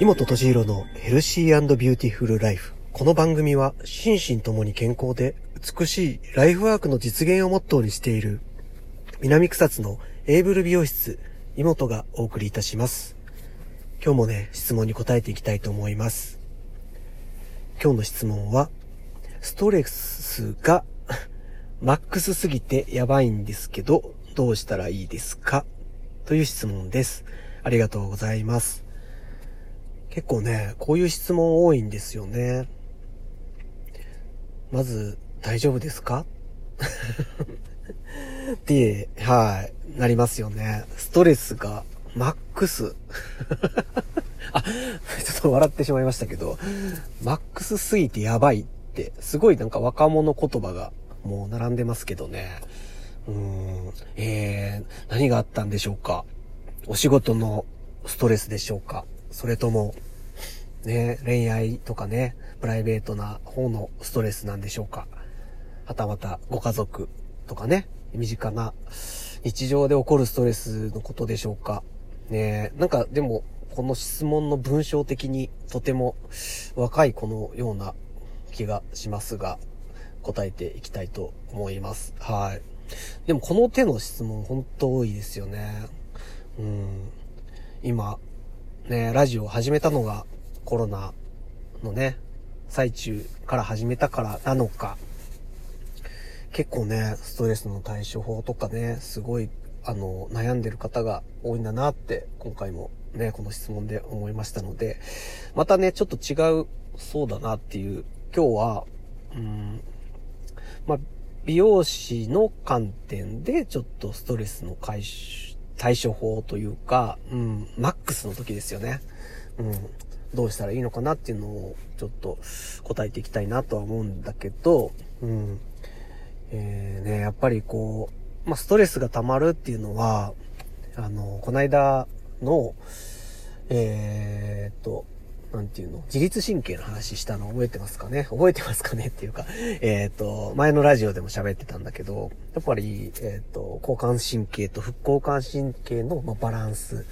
井本敏弘のヘルシービューティフルライフ。この番組は心身ともに健康で美しいライフワークの実現をモットーにしている南草津のエーブル美容室井本がお送りいたします。今日もね、質問に答えていきたいと思います。今日の質問は、ストレスが マックスすぎてやばいんですけど、どうしたらいいですか？という質問です。ありがとうございます。結構ね、こういう質問多いんですよね。まず、大丈夫ですか？って、はい、なりますよね。ストレスがマックス。あ、ちょっと笑ってしまいましたけど、マックスすぎてやばいって、すごいなんか若者言葉がもう並んでますけどね。うーん、えー、何があったんでしょうか？お仕事のストレスでしょうか？それとも、ね、恋愛とかね、プライベートな方のストレスなんでしょうか。はたまたご家族とかね、身近な日常で起こるストレスのことでしょうか。ねなんかでも、この質問の文章的にとても若い子のような気がしますが、答えていきたいと思います。はい。でもこの手の質問本当多いですよね。うん。今、ね、ラジオを始めたのがコロナのね、最中から始めたからなのか、結構ね、ストレスの対処法とかね、すごい、あの、悩んでる方が多いんだなって、今回もね、この質問で思いましたので、またね、ちょっと違う、そうだなっていう、今日は、うん、まあ、美容師の観点で、ちょっとストレスの解消、対処法というか、うん、マックスの時ですよね。うん。どうしたらいいのかなっていうのをちょっと答えていきたいなとは思うんだけど、うん。えー、ね、やっぱりこう、まあ、ストレスが溜まるっていうのは、あの、この間の、えー、と、なんていうの自律神経の話したの覚えてますかね？覚えてますかねっていうか、えっ、と、前のラジオでも喋ってたんだけど、やっぱり、えっ、と、交感神経と副交感神経の、まバランス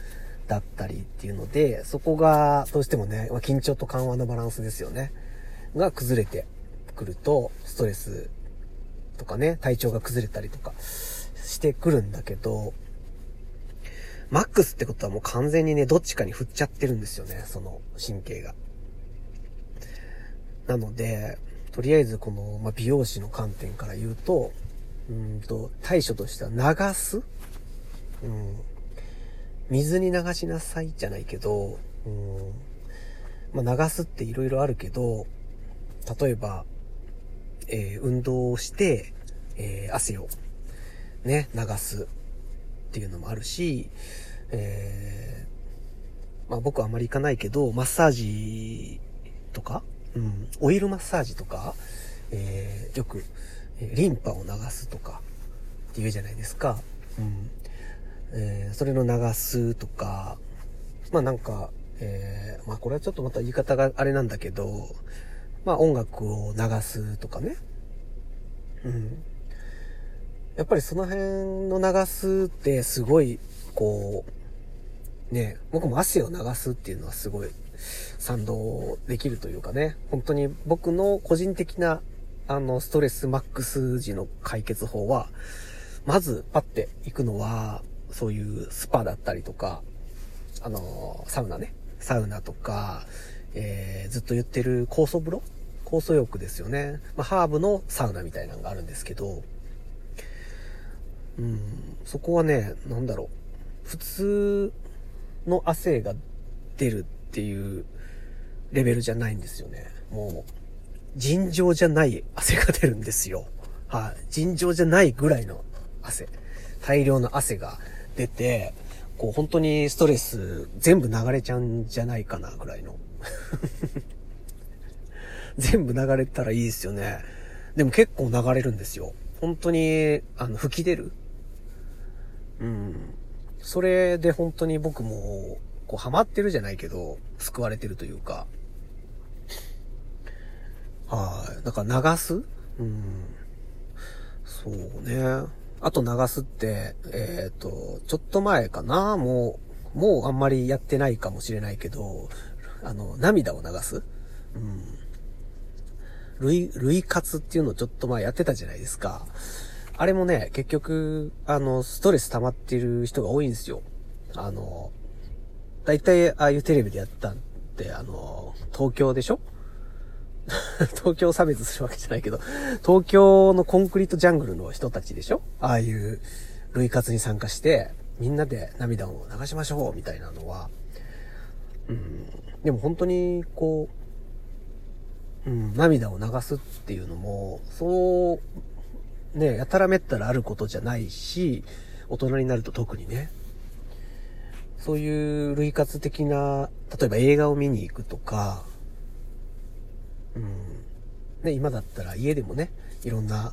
だったりっていうので、そこがどうしてもね、ま緊張と緩和のバランスですよね。が崩れてくると、ストレスとかね、体調が崩れたりとかしてくるんだけど、マックスってことはもう完全にね、どっちかに振っちゃってるんですよね、その神経が。なので、とりあえずこの、ま、美容師の観点から言うと、うんと、対処としては流すうん。水に流しなさいじゃないけど、うん。まあ、流すって色々あるけど、例えば、えー、運動をして、えー、汗をね、流すっていうのもあるし、えー、まあ僕はあまり行かないけど、マッサージとか、うん、オイルマッサージとか、えー、よく、リンパを流すとかって言うじゃないですか。うん。えー、それの流すとか、まあなんか、えー、まあこれはちょっとまた言い方があれなんだけど、まあ音楽を流すとかね。うん。やっぱりその辺の流すってすごい、こう、ね、僕も汗を流すっていうのはすごい賛同できるというかね、本当に僕の個人的な、あの、ストレスマックス時の解決法は、まずパッて行くのは、そういうスパだったりとか、あの、サウナね。サウナとか、えー、ずっと言ってる酵素風呂？酵素浴ですよね。まあ、ハーブのサウナみたいなのがあるんですけど、うん、そこはね、なんだろう。普通の汗が出るっていうレベルじゃないんですよね。もう、尋常じゃない汗が出るんですよ。はい、尋常じゃないぐらいの汗。大量の汗が出て、こう本当にストレス全部流れちゃうんじゃないかなぐらいの。全部流れたらいいですよね。でも結構流れるんですよ。本当に、あの、吹き出るうん。それで本当に僕も、こう、ハマってるじゃないけど、救われてるというか。はい。だから流す？うん。そうね。あと流すって、えっ、ー、と、ちょっと前かな？もう、もうあんまりやってないかもしれないけど、あの、涙を流す？うん。類、類活っていうのをちょっと前やってたじゃないですか。あれもね、結局、あの、ストレス溜まってる人が多いんですよ。あの、大体ああいうテレビでやったって、あの、東京でしょ？東京差別するわけじゃないけど、東京のコンクリートジャングルの人たちでしょ？ああいう類活に参加して、みんなで涙を流しましょうみたいなのは、うん、でも本当にこう、うん、涙を流すっていうのも、そう、ね、やたらめったらあることじゃないし、大人になると特にね、そういう類活的な、例えば映画を見に行くとか、うん。ね、今だったら家でもね、いろんな、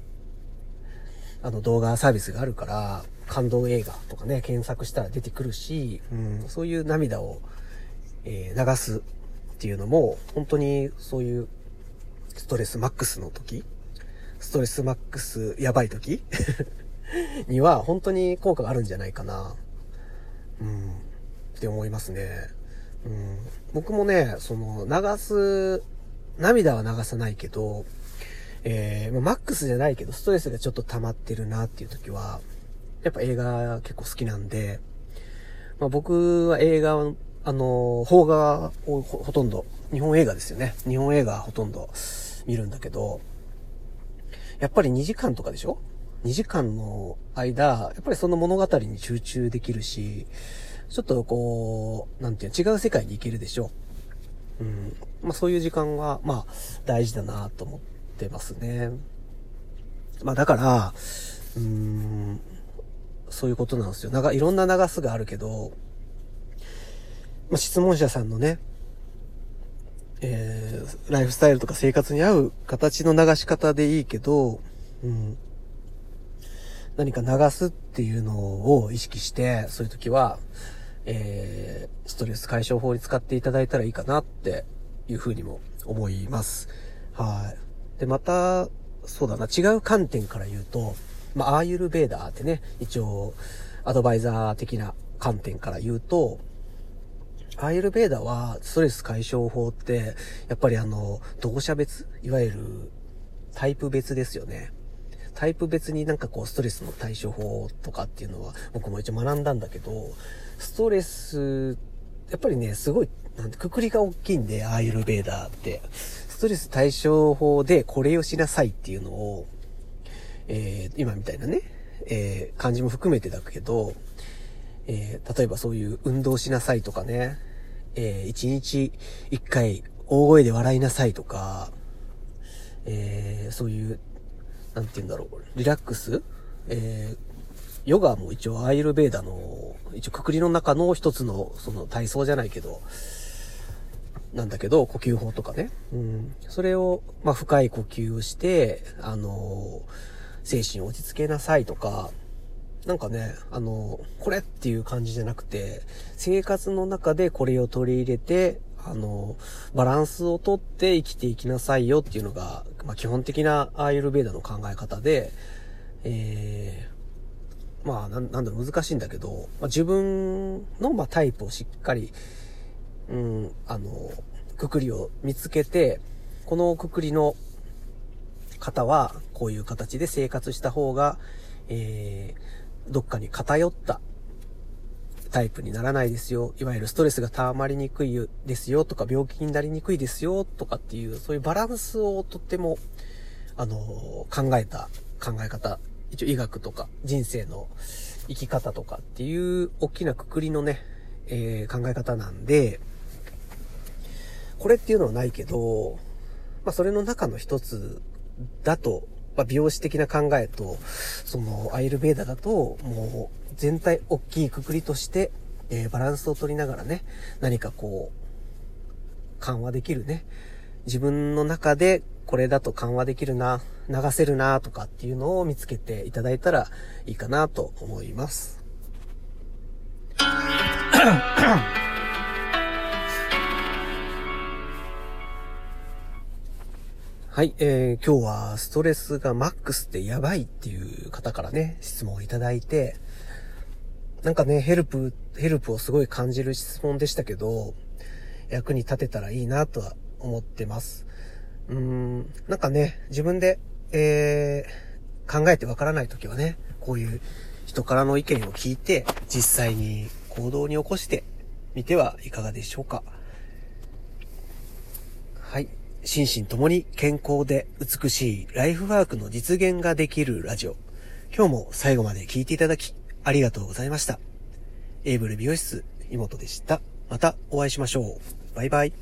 あの動画サービスがあるから、感動映画とかね、検索したら出てくるし、うん、そういう涙を、えー、流すっていうのも、本当にそういうストレスマックスの時、ストレスマックスやばい時 には本当に効果があるんじゃないかな。うん、って思いますね。うん、僕もね、その流す涙は流さないけど、えー、マックスじゃないけど、ストレスがちょっと溜まってるなっていう時は、やっぱ映画結構好きなんで、まあ、僕は映画、あの、邦画をほとんど、日本映画ですよね。日本映画ほとんど見るんだけど、やっぱり2時間とかでしょ ?2 時間の間、やっぱりその物語に集中できるし、ちょっとこう、なんていうの違う世界に行けるでしょ？うん。まあそういう時間が、まあ大事だなと思ってますね。まあだから、うん、そういうことなんですよ。なんかいろんな流すがあるけど、まあ、質問者さんのね、えー、ライフスタイルとか生活に合う形の流し方でいいけど、うん、何か流すっていうのを意識して、そういう時は、えー、ストレス解消法に使っていただいたらいいかなっていうふうにも思います。はい。で、また、そうだな、違う観点から言うと、まあ、アーユルベーダーってね、一応、アドバイザー的な観点から言うと、アーユルベーダーはストレス解消法って、やっぱりあの、同社別、いわゆるタイプ別ですよね。タイプ別になんかこうストレスの対処法とかっていうのは僕も一応学んだんだけど、ストレス、やっぱりね、すごい、なんて、くくりが大きいんで、アーユルベーダーって。ストレス対処法でこれをしなさいっていうのを、えー、今みたいなね、えー、漢字も含めてだけど、えー、例えばそういう運動しなさいとかね、えー、一日一回大声で笑いなさいとか、えー、そういう、なんて言うんだろう、リラックス？えー、ヨガも一応アイルベーダの、一応くくりの中の一つの、その体操じゃないけど、なんだけど、呼吸法とかね。うん。それを、まあ、深い呼吸をして、あの、精神を落ち着けなさいとか、なんかね、あの、これっていう感じじゃなくて、生活の中でこれを取り入れて、あの、バランスをとって生きていきなさいよっていうのが、まあ、基本的なアーユルベーダの考え方で、えー、まあ、なんだろう、難しいんだけど、まあ、自分の、まあ、タイプをしっかり、うん、あの、くくりを見つけて、このくくりの方は、こういう形で生活した方が、えー、どっかに偏ったタイプにならないですよ。いわゆるストレスが溜まりにくいですよ。とか、病気になりにくいですよ。とかっていう、そういうバランスをとっても、あの、考えた考え方。一応医学とか人生の生き方とかっていう大きなくくりのね、えー、考え方なんで、これっていうのはないけど、まあそれの中の一つだと、まあ美容師的な考えと、そのアイルベーダだと、もう全体大きいくくりとして、えー、バランスを取りながらね、何かこう、緩和できるね、自分の中でこれだと緩和できるな、流せるなとかっていうのを見つけていただいたらいいかなと思います。はい、えー、今日はストレスがマックスってやばいっていう方からね、質問をいただいて、なんかね、ヘルプ、ヘルプをすごい感じる質問でしたけど、役に立てたらいいなとは思ってます。うーん、なんかね、自分で、えー、考えてわからないときはね、こういう人からの意見を聞いて、実際に行動に起こしてみてはいかがでしょうか。はい。心身ともに健康で美しいライフワークの実現ができるラジオ。今日も最後まで聞いていただき、ありがとうございました。エイブル美容室、妹でした。またお会いしましょう。バイバイ。